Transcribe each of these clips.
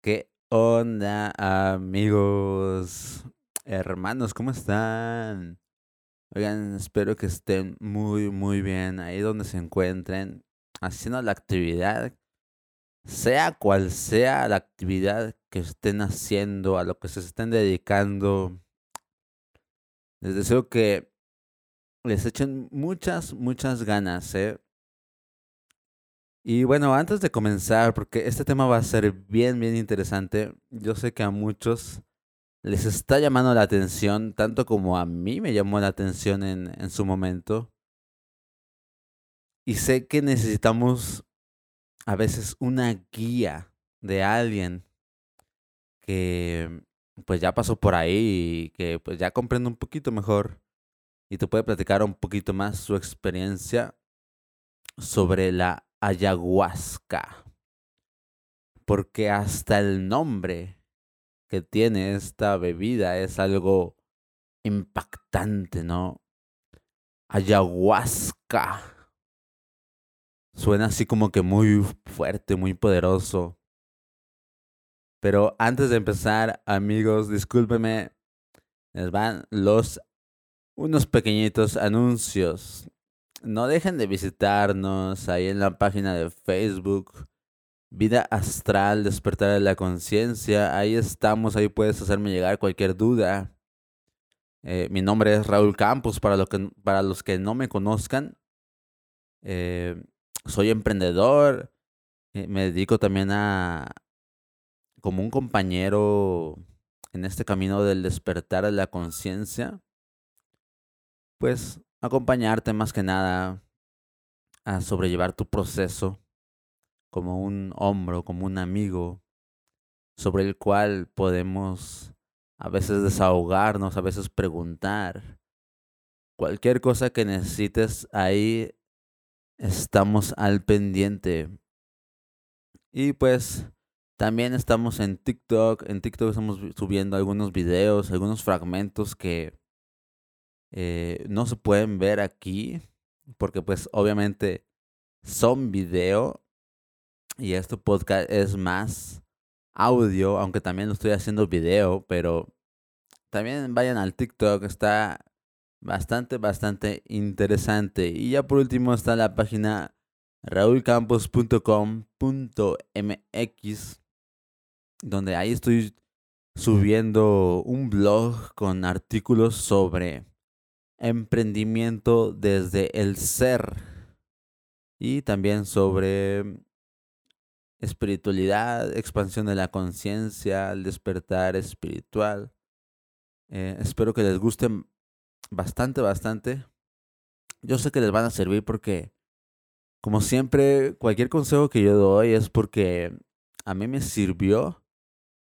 ¿Qué onda, amigos? Hermanos, ¿cómo están? Oigan, espero que estén muy, muy bien ahí donde se encuentren, haciendo la actividad, sea cual sea la actividad que estén haciendo, a lo que se estén dedicando. Les deseo que les echen muchas, muchas ganas, ¿eh? Y bueno, antes de comenzar, porque este tema va a ser bien, bien interesante, yo sé que a muchos les está llamando la atención, tanto como a mí me llamó la atención en, en su momento. Y sé que necesitamos a veces una guía de alguien que pues ya pasó por ahí y que pues ya comprende un poquito mejor y te puede platicar un poquito más su experiencia sobre la ayahuasca. Porque hasta el nombre que tiene esta bebida es algo impactante, ¿no? Ayahuasca. Suena así como que muy fuerte, muy poderoso. Pero antes de empezar, amigos, discúlpeme. Les van los unos pequeñitos anuncios no dejen de visitarnos ahí en la página de Facebook. Vida Astral, Despertar de la Conciencia. Ahí estamos, ahí puedes hacerme llegar cualquier duda. Eh, mi nombre es Raúl Campos, para, lo que, para los que no me conozcan. Eh, soy emprendedor. Eh, me dedico también a, como un compañero en este camino del despertar de la conciencia. Pues acompañarte más que nada a sobrellevar tu proceso como un hombro, como un amigo, sobre el cual podemos a veces desahogarnos, a veces preguntar. Cualquier cosa que necesites, ahí estamos al pendiente. Y pues también estamos en TikTok. En TikTok estamos subiendo algunos videos, algunos fragmentos que eh, no se pueden ver aquí porque pues obviamente son video y este podcast es más audio, aunque también estoy haciendo video, pero también vayan al TikTok, está bastante, bastante interesante. Y ya por último está la página raulcampos.com.mx, donde ahí estoy subiendo un blog con artículos sobre emprendimiento desde el ser y también sobre espiritualidad, expansión de la conciencia, el despertar espiritual. Eh, espero que les gusten bastante, bastante. Yo sé que les van a servir porque, como siempre, cualquier consejo que yo doy es porque a mí me sirvió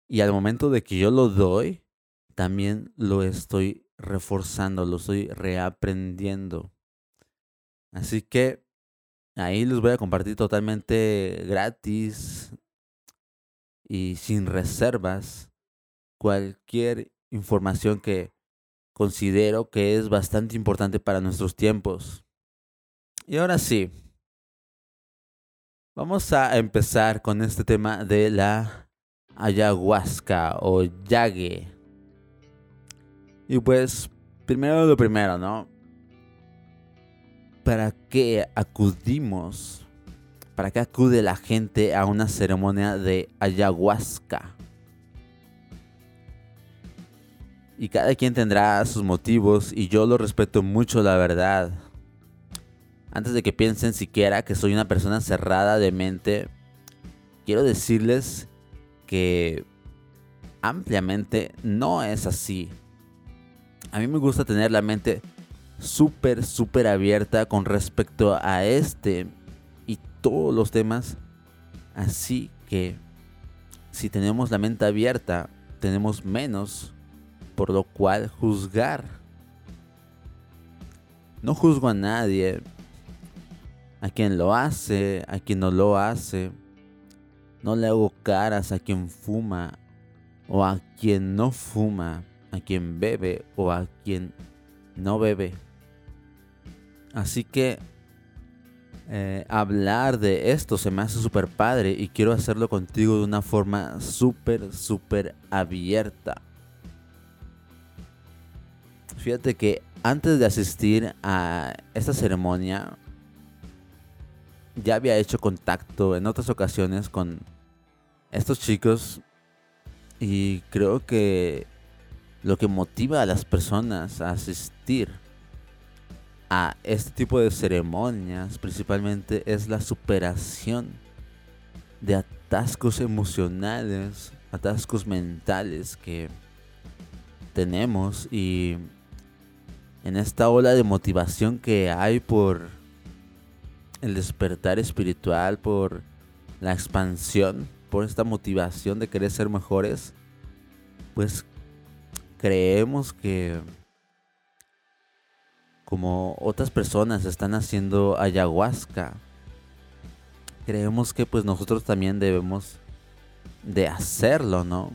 y al momento de que yo lo doy, también lo estoy reforzando, lo estoy reaprendiendo. Así que ahí les voy a compartir totalmente gratis y sin reservas cualquier información que considero que es bastante importante para nuestros tiempos. Y ahora sí, vamos a empezar con este tema de la ayahuasca o yague. Y pues, primero lo primero, ¿no? ¿Para qué acudimos? ¿Para qué acude la gente a una ceremonia de ayahuasca? Y cada quien tendrá sus motivos y yo lo respeto mucho, la verdad. Antes de que piensen siquiera que soy una persona cerrada de mente, quiero decirles que ampliamente no es así a mí me gusta tener la mente súper, súper abierta con respecto a este y todos los temas. Así que si tenemos la mente abierta, tenemos menos por lo cual juzgar. No juzgo a nadie, a quien lo hace, a quien no lo hace. No le hago caras a quien fuma o a quien no fuma a quien bebe o a quien no bebe. Así que eh, hablar de esto se me hace súper padre y quiero hacerlo contigo de una forma súper, súper abierta. Fíjate que antes de asistir a esta ceremonia, ya había hecho contacto en otras ocasiones con estos chicos y creo que lo que motiva a las personas a asistir a este tipo de ceremonias principalmente es la superación de atascos emocionales, atascos mentales que tenemos y en esta ola de motivación que hay por el despertar espiritual, por la expansión, por esta motivación de querer ser mejores, pues creemos que como otras personas están haciendo ayahuasca, creemos que pues nosotros también debemos de hacerlo, ¿no?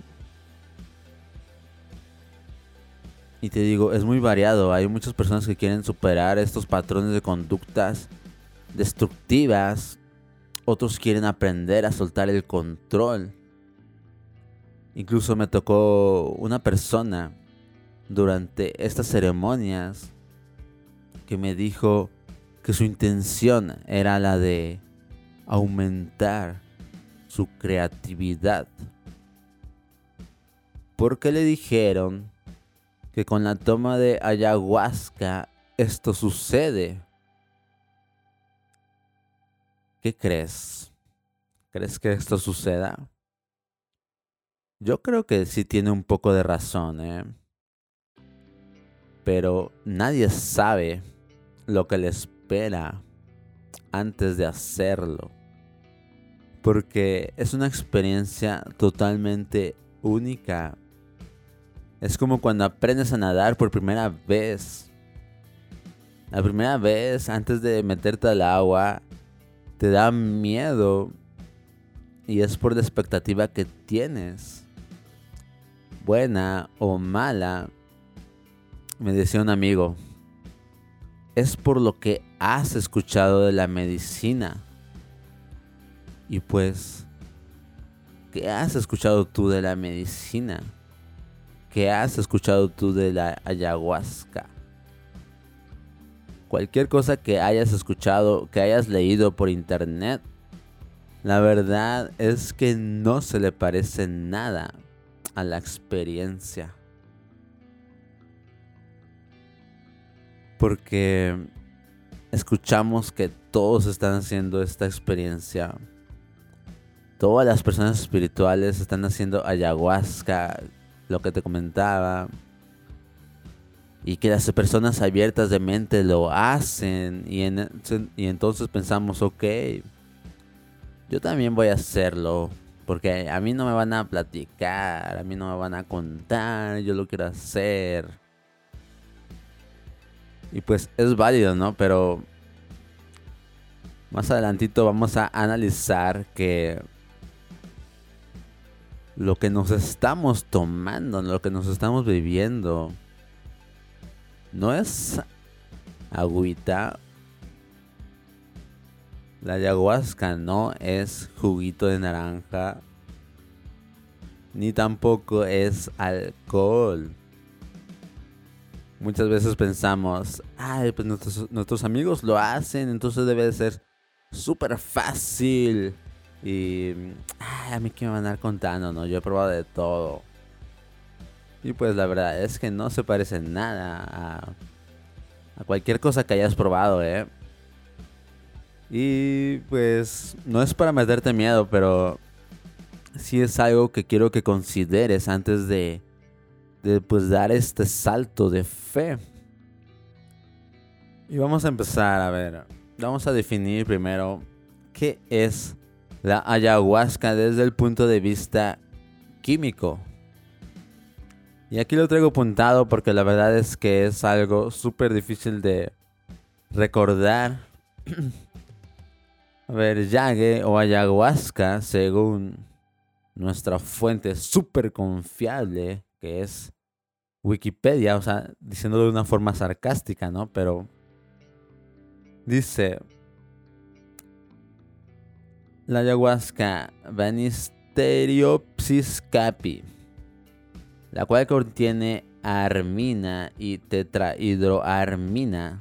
Y te digo, es muy variado. Hay muchas personas que quieren superar estos patrones de conductas destructivas. Otros quieren aprender a soltar el control. Incluso me tocó una persona durante estas ceremonias que me dijo que su intención era la de aumentar su creatividad. Porque le dijeron que con la toma de ayahuasca esto sucede. ¿Qué crees? ¿Crees que esto suceda? Yo creo que sí tiene un poco de razón, ¿eh? Pero nadie sabe lo que le espera antes de hacerlo. Porque es una experiencia totalmente única. Es como cuando aprendes a nadar por primera vez. La primera vez, antes de meterte al agua, te da miedo. Y es por la expectativa que tienes. Buena o mala. Me decía un amigo es por lo que has escuchado de la medicina. Y pues, ¿qué has escuchado tú de la medicina? ¿Qué has escuchado tú de la ayahuasca? Cualquier cosa que hayas escuchado, que hayas leído por internet, la verdad es que no se le parece nada a la experiencia. porque escuchamos que todos están haciendo esta experiencia. Todas las personas espirituales están haciendo ayahuasca, lo que te comentaba. Y que las personas abiertas de mente lo hacen. Y, entonces pensamos, ok, yo también voy a hacerlo. Porque a mí no me van a platicar, a mí no me van a contar, yo lo quiero hacer. Y pues es válido, ¿no? Pero más adelantito vamos a analizar que lo que nos estamos tomando, lo que nos estamos viviendo, no es agüita. La ayahuasca no es juguito de naranja, ni tampoco es alcohol muchas veces pensamos, ay, pues nuestros, amigos lo hacen, entonces debe de ser súper fácil. Y, ay, a mí que me van a andar contando, ¿no? Yo he probado de todo. Y pues la verdad es que no se parece nada a, a cualquier cosa que hayas probado, ¿eh? Y pues no es para meterte miedo, pero sí es algo que quiero que consideres antes de de pues dar este salto de fe. Y vamos a empezar a ver, vamos a definir primero qué es la ayahuasca desde el punto de vista químico. Y aquí lo traigo apuntado porque la verdad es que es algo súper difícil de recordar. a ver, yague o ayahuasca, según nuestra fuente súper confiable, que es Wikipedia, o sea, diciéndolo de una forma sarcástica, ¿no? Pero dice, la ayahuasca Banisteriopsis capi, la cual contiene armina y tetrahidroarmina,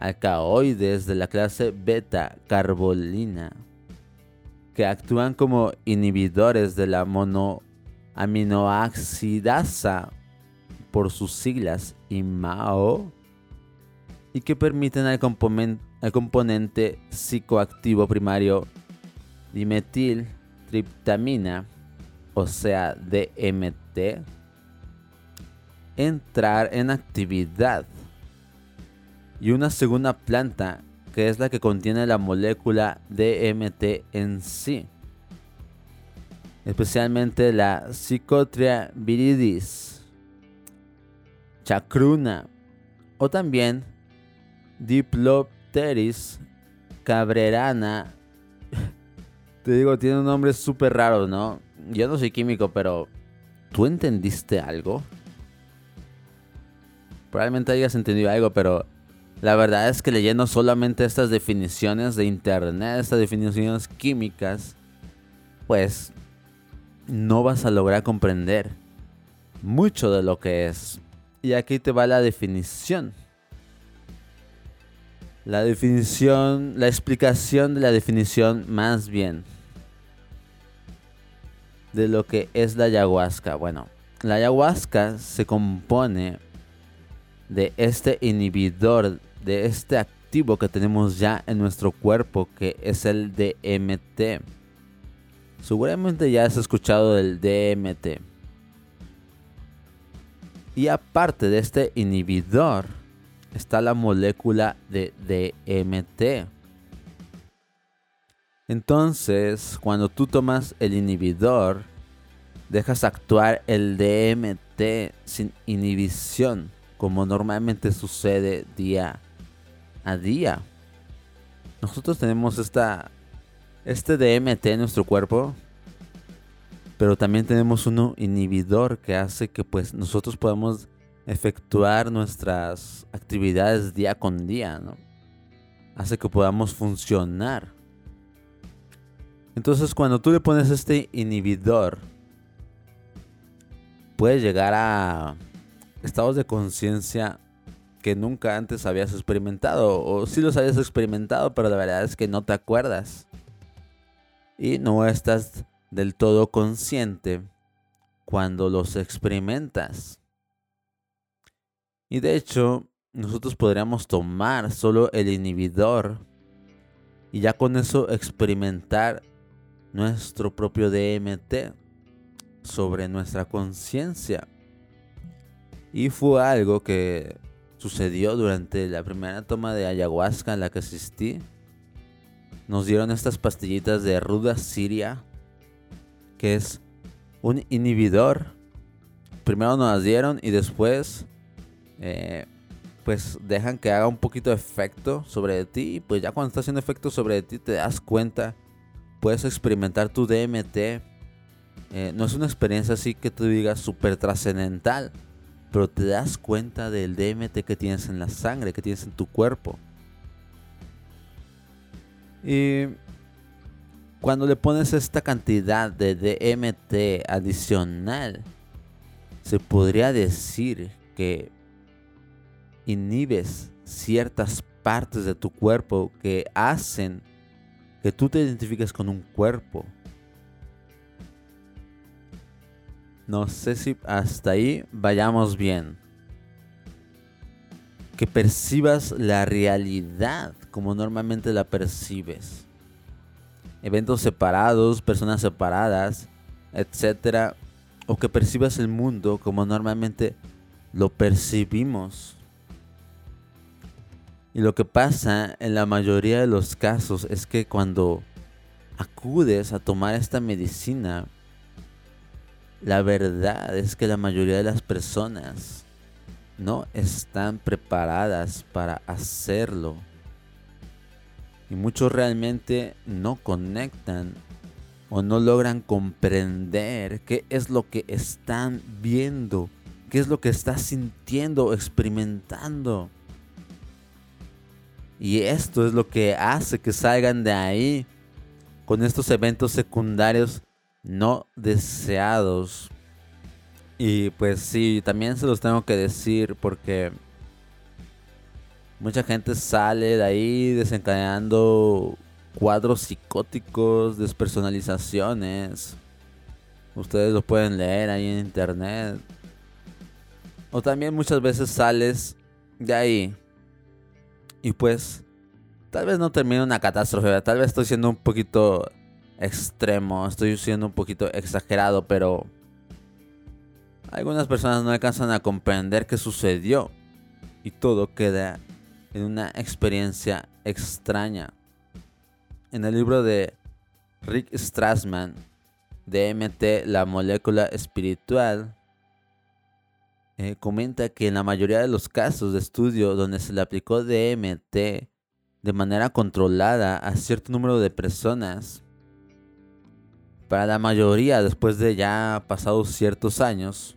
alcaloides de la clase beta-carbolina, que actúan como inhibidores de la monoaminoaxidasa por sus siglas IMAO y que permiten al, componente psicoactivo primario dimetiltriptamina, o sea, DMT, entrar en actividad. Y una segunda planta que es la que contiene la molécula DMT en sí. Especialmente la Psychotria viridis, chacruna o también Diplopteris cabrerana. Te digo, tiene un nombre súper raro, ¿no? Yo no soy químico, pero ¿tú entendiste algo? Probablemente hayas entendido algo, pero la verdad es que leyendo solamente estas definiciones de internet, estas definiciones químicas, pues no vas a lograr comprender mucho de lo que es. Y aquí te va la definición. La definición, la explicación de la definición más bien de lo que es la ayahuasca. Bueno, la ayahuasca se compone de este inhibidor de este activo que tenemos ya en nuestro cuerpo, que es el DMT. Seguramente ya has escuchado del DMT. Y aparte de este inhibidor, está la molécula de DMT. Entonces, cuando tú tomas el inhibidor, dejas actuar el DMT sin inhibición como normalmente sucede día a día. Nosotros tenemos esta, este DMT en nuestro cuerpo, pero también tenemos un inhibidor que hace que pues nosotros podamos efectuar nuestras actividades día con día, ¿no? Hace que podamos funcionar. Entonces cuando tú le pones este inhibidor, puedes llegar a estados de conciencia que nunca antes habías experimentado. O sí los habías experimentado, pero la verdad es que no te acuerdas. Y no estás del todo consciente cuando los experimentas. Y de hecho, nosotros podríamos tomar solo el inhibidor y ya con eso experimentar nuestro propio DMT sobre nuestra conciencia. Y fue algo que sucedió durante la primera toma de ayahuasca en la que asistí. Nos dieron estas pastillitas de ruda siria, que es un inhibidor. Primero nos las dieron y después, eh, pues dejan que haga un poquito de efecto sobre ti. Y pues ya cuando está haciendo efecto sobre ti, te das cuenta, puedes experimentar tu DMT. Eh, no es una experiencia así que tú digas súper trascendental pero te das cuenta del DMT que tienes en la sangre, que tienes en tu cuerpo. Y cuando le pones esta cantidad de DMT adicional, se podría decir que inhibes ciertas partes de tu cuerpo que hacen que tú te identifiques con un cuerpo No sé si hasta ahí vayamos bien. Que percibas la realidad como normalmente la percibes. Eventos separados, personas separadas, etc. O que percibas el mundo como normalmente lo percibimos. Y lo que pasa en la mayoría de los casos es que cuando acudes a tomar esta medicina, la verdad es que la mayoría de las personas no están preparadas para hacerlo. Y muchos realmente no conectan o no logran comprender qué es lo que están viendo, qué es lo que están sintiendo o experimentando. Y esto es lo que hace que salgan de ahí con estos eventos secundarios no deseados. Y pues sí, también se los tengo que decir porque mucha gente sale de ahí desencadenando cuadros psicóticos, despersonalizaciones. Ustedes lo pueden leer ahí en internet. O también muchas veces sales de ahí y pues tal vez no termine una catástrofe, tal vez estoy siendo un poquito extremo, estoy siendo un poquito exagerado, pero algunas personas no alcanzan a comprender qué sucedió y todo queda en una experiencia extraña. En el libro de Rick Strassman, DMT, la molécula espiritual, eh, comenta que en la mayoría de los casos de estudio donde se le aplicó DMT de manera controlada a cierto número de personas, para la mayoría después de ya pasados ciertos años,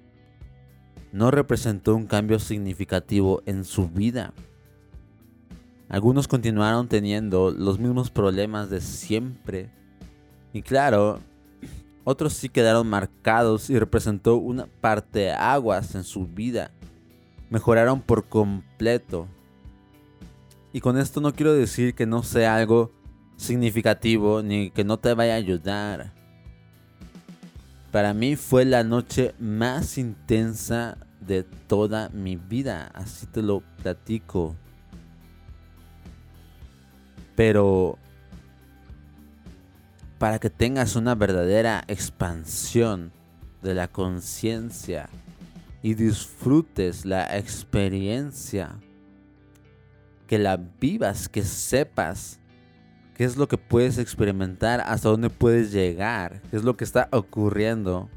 no representó un cambio significativo en su vida. Algunos continuaron teniendo los mismos problemas de siempre. Y claro, otros sí quedaron marcados y representó una parte aguas en su vida. Mejoraron por completo. Y con esto no quiero decir que no sea algo significativo ni que no te vaya a ayudar. Para mí fue la noche más intensa de toda mi vida, así te lo platico. Pero para que tengas una verdadera expansión de la conciencia y disfrutes la experiencia, que la vivas, que sepas qué es lo que puedes experimentar, hasta dónde puedes llegar, qué es lo que está ocurriendo.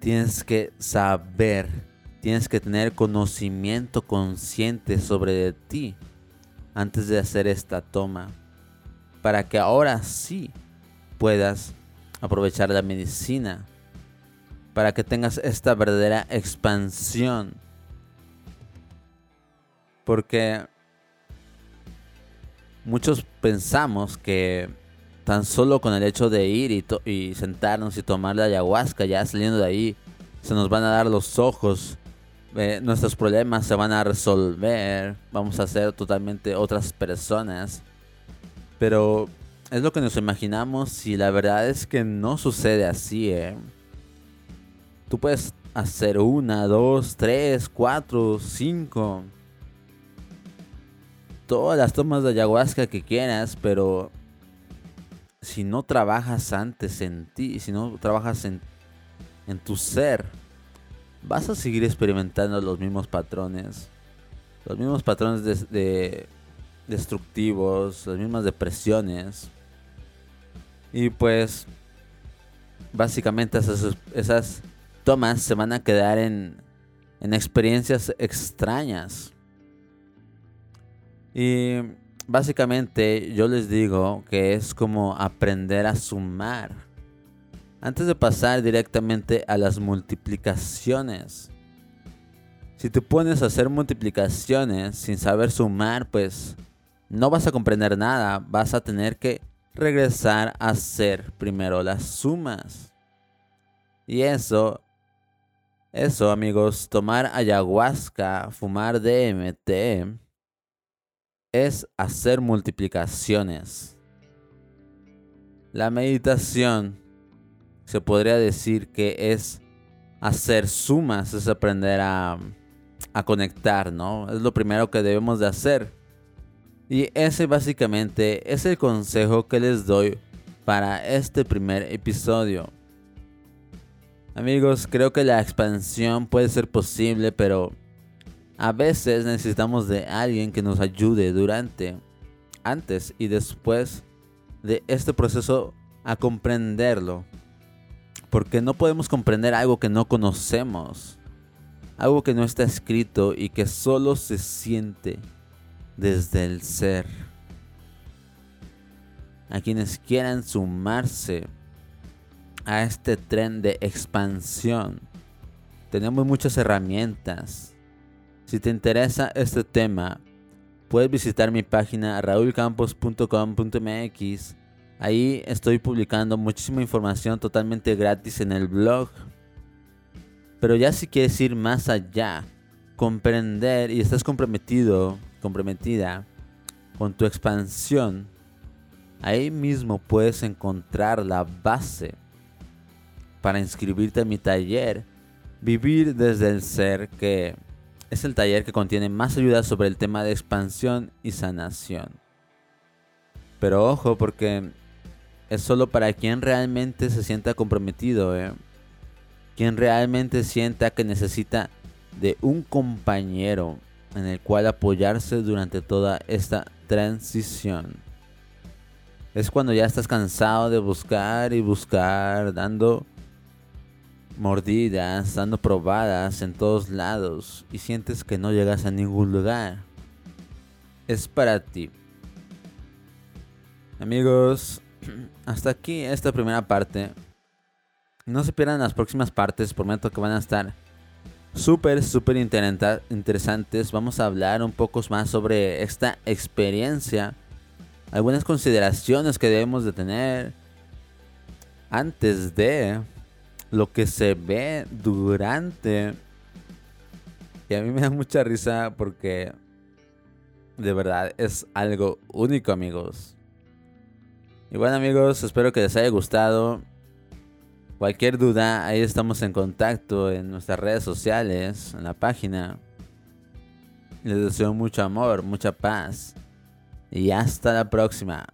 Tienes que saber, tienes que tener conocimiento consciente sobre ti antes de hacer esta toma. Para que ahora sí puedas aprovechar la medicina. Para que tengas esta verdadera expansión. Porque muchos pensamos que tan solo con el hecho de ir y, y, sentarnos y tomar la ayahuasca, ya saliendo de ahí, se nos van a dar los ojos, eh, nuestros problemas se van a resolver, vamos a ser totalmente otras personas. Pero es lo que nos imaginamos y la verdad es que no sucede así, ¿eh? Tú puedes hacer una, dos, tres, cuatro, cinco todas las tomas de ayahuasca que quieras, pero si no trabajas antes en ti, si no trabajas en, en tu ser, vas a seguir experimentando los mismos patrones. Los mismos patrones de, destructivos, las mismas depresiones. Y pues, básicamente esas, esas tomas se van a quedar en, en experiencias extrañas. Y básicamente yo les digo que es como aprender a sumar. Antes de pasar directamente a las multiplicaciones. Si te pones a hacer multiplicaciones sin saber sumar, pues no vas a comprender nada. Vas a tener que regresar a hacer primero las sumas. Y eso, eso amigos, tomar ayahuasca, fumar DMT, es hacer multiplicaciones. La meditación se podría decir que es hacer sumas, es aprender a, conectar, ¿no? Es lo primero que debemos de hacer. Y ese básicamente es el consejo que les doy para este primer episodio. Amigos, creo que la expansión puede ser posible, pero a veces necesitamos de alguien que nos ayude durante, antes y después de este proceso a comprenderlo. Porque no podemos comprender algo que no conocemos. Algo que no está escrito y que solo se siente desde el ser. A quienes quieran sumarse a este tren de expansión, tenemos muchas herramientas si te interesa este tema, puedes visitar mi página raulcampos.com.mx. Ahí estoy publicando muchísima información totalmente gratis en el blog. Pero ya si quieres ir más allá, comprender y estás comprometido, comprometida con tu expansión, ahí mismo puedes encontrar la base para inscribirte en mi taller Vivir desde el Ser, que es el taller que contiene más ayuda sobre el tema de expansión y sanación. Pero ojo, porque es solo para quien realmente se sienta comprometido, ¿eh? quien realmente sienta que necesita de un compañero en el cual apoyarse durante toda esta transición. Es cuando ya estás cansado de buscar y buscar, dando mordidas, dando probadas en todos lados y sientes que no llegas a ningún lugar. Es para ti. Amigos, hasta aquí esta primera parte. No se pierdan las próximas partes, prometo que van a estar súper, súper interesantes. Vamos a hablar un poco más sobre esta experiencia. Algunas consideraciones que debemos de tener antes de lo que se ve durante. Y a mí me da mucha risa porque de verdad es algo único, amigos. Y bueno, amigos, espero que les haya gustado. Cualquier duda, ahí estamos en contacto en nuestras redes sociales, en la página. Les deseo mucho amor, mucha paz. Y hasta la próxima.